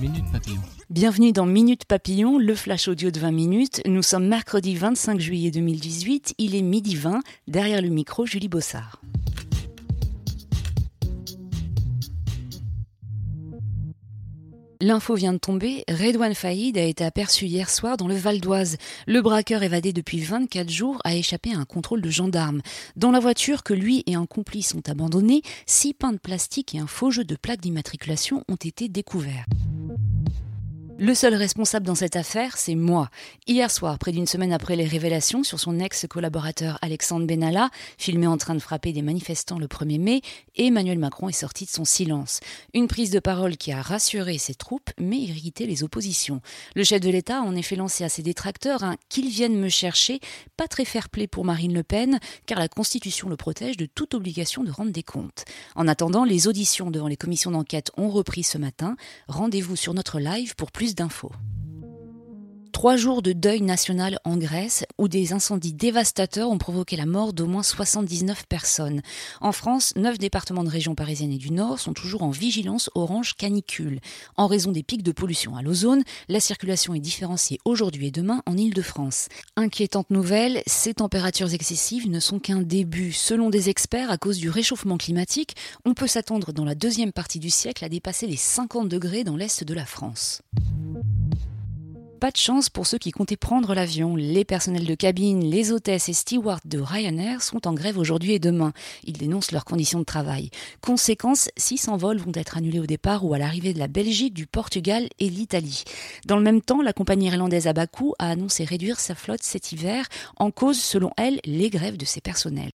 Minute Papillon. Bienvenue dans Minute Papillon, le flash audio de 20 minutes. Nous sommes mercredi 25 juillet 2018, il est midi 20, derrière le micro Julie Bossard. L'info vient de tomber, Redouane Faïd a été aperçu hier soir dans le Val d'Oise. Le braqueur évadé depuis 24 jours a échappé à un contrôle de gendarmes. Dans la voiture que lui et un complice ont abandonnée, six pains de plastique et un faux jeu de plaque d'immatriculation ont été découverts. Le seul responsable dans cette affaire, c'est moi. Hier soir, près d'une semaine après les révélations sur son ex-collaborateur Alexandre Benalla, filmé en train de frapper des manifestants le 1er mai, Emmanuel Macron est sorti de son silence. Une prise de parole qui a rassuré ses troupes, mais irrité les oppositions. Le chef de l'État a en effet lancé à ses détracteurs un qu'ils viennent me chercher, pas très fair-play pour Marine Le Pen, car la Constitution le protège de toute obligation de rendre des comptes. En attendant, les auditions devant les commissions d'enquête ont repris ce matin. Rendez-vous sur notre live pour plus d'infos. Trois jours de deuil national en Grèce où des incendies dévastateurs ont provoqué la mort d'au moins 79 personnes. En France, neuf départements de région parisienne et du Nord sont toujours en vigilance orange canicule. En raison des pics de pollution à l'ozone, la circulation est différenciée aujourd'hui et demain en Ile-de-France. Inquiétante nouvelle, ces températures excessives ne sont qu'un début. Selon des experts, à cause du réchauffement climatique, on peut s'attendre dans la deuxième partie du siècle à dépasser les 50 degrés dans l'est de la France pas de chance pour ceux qui comptaient prendre l'avion. Les personnels de cabine, les hôtesses et stewards de Ryanair sont en grève aujourd'hui et demain. Ils dénoncent leurs conditions de travail. Conséquence, 600 vols vont être annulés au départ ou à l'arrivée de la Belgique, du Portugal et l'Italie. Dans le même temps, la compagnie irlandaise Abaku a annoncé réduire sa flotte cet hiver en cause, selon elle, les grèves de ses personnels.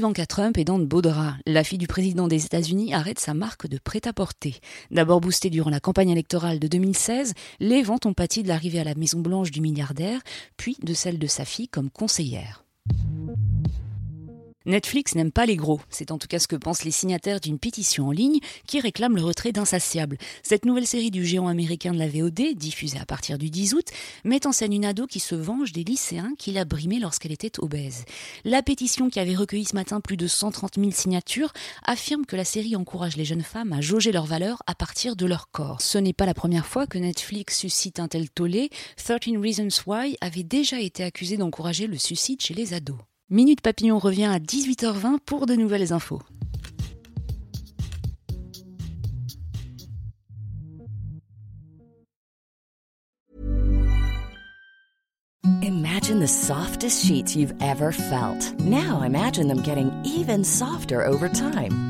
Ivanka Trump est dans de. La fille du président des États-Unis arrête sa marque de prêt-à-porter. D'abord boostée durant la campagne électorale de 2016, les ventes ont pâti de l'arrivée à la Maison-Blanche du milliardaire, puis de celle de sa fille comme conseillère. Netflix n'aime pas les gros. C'est en tout cas ce que pensent les signataires d'une pétition en ligne qui réclame le retrait d'Insatiable. Cette nouvelle série du géant américain de la VOD, diffusée à partir du 10 août, met en scène une ado qui se venge des lycéens qu'il a brimés lorsqu'elle était obèse. La pétition qui avait recueilli ce matin plus de 130 000 signatures affirme que la série encourage les jeunes femmes à jauger leur valeur à partir de leur corps. Ce n'est pas la première fois que Netflix suscite un tel tollé. 13 Reasons Why avait déjà été accusé d'encourager le suicide chez les ados. Minute Papillon revient à 18h20 pour de nouvelles infos. Imagine the softest sheets you've ever felt. Now imagine them getting even softer over time.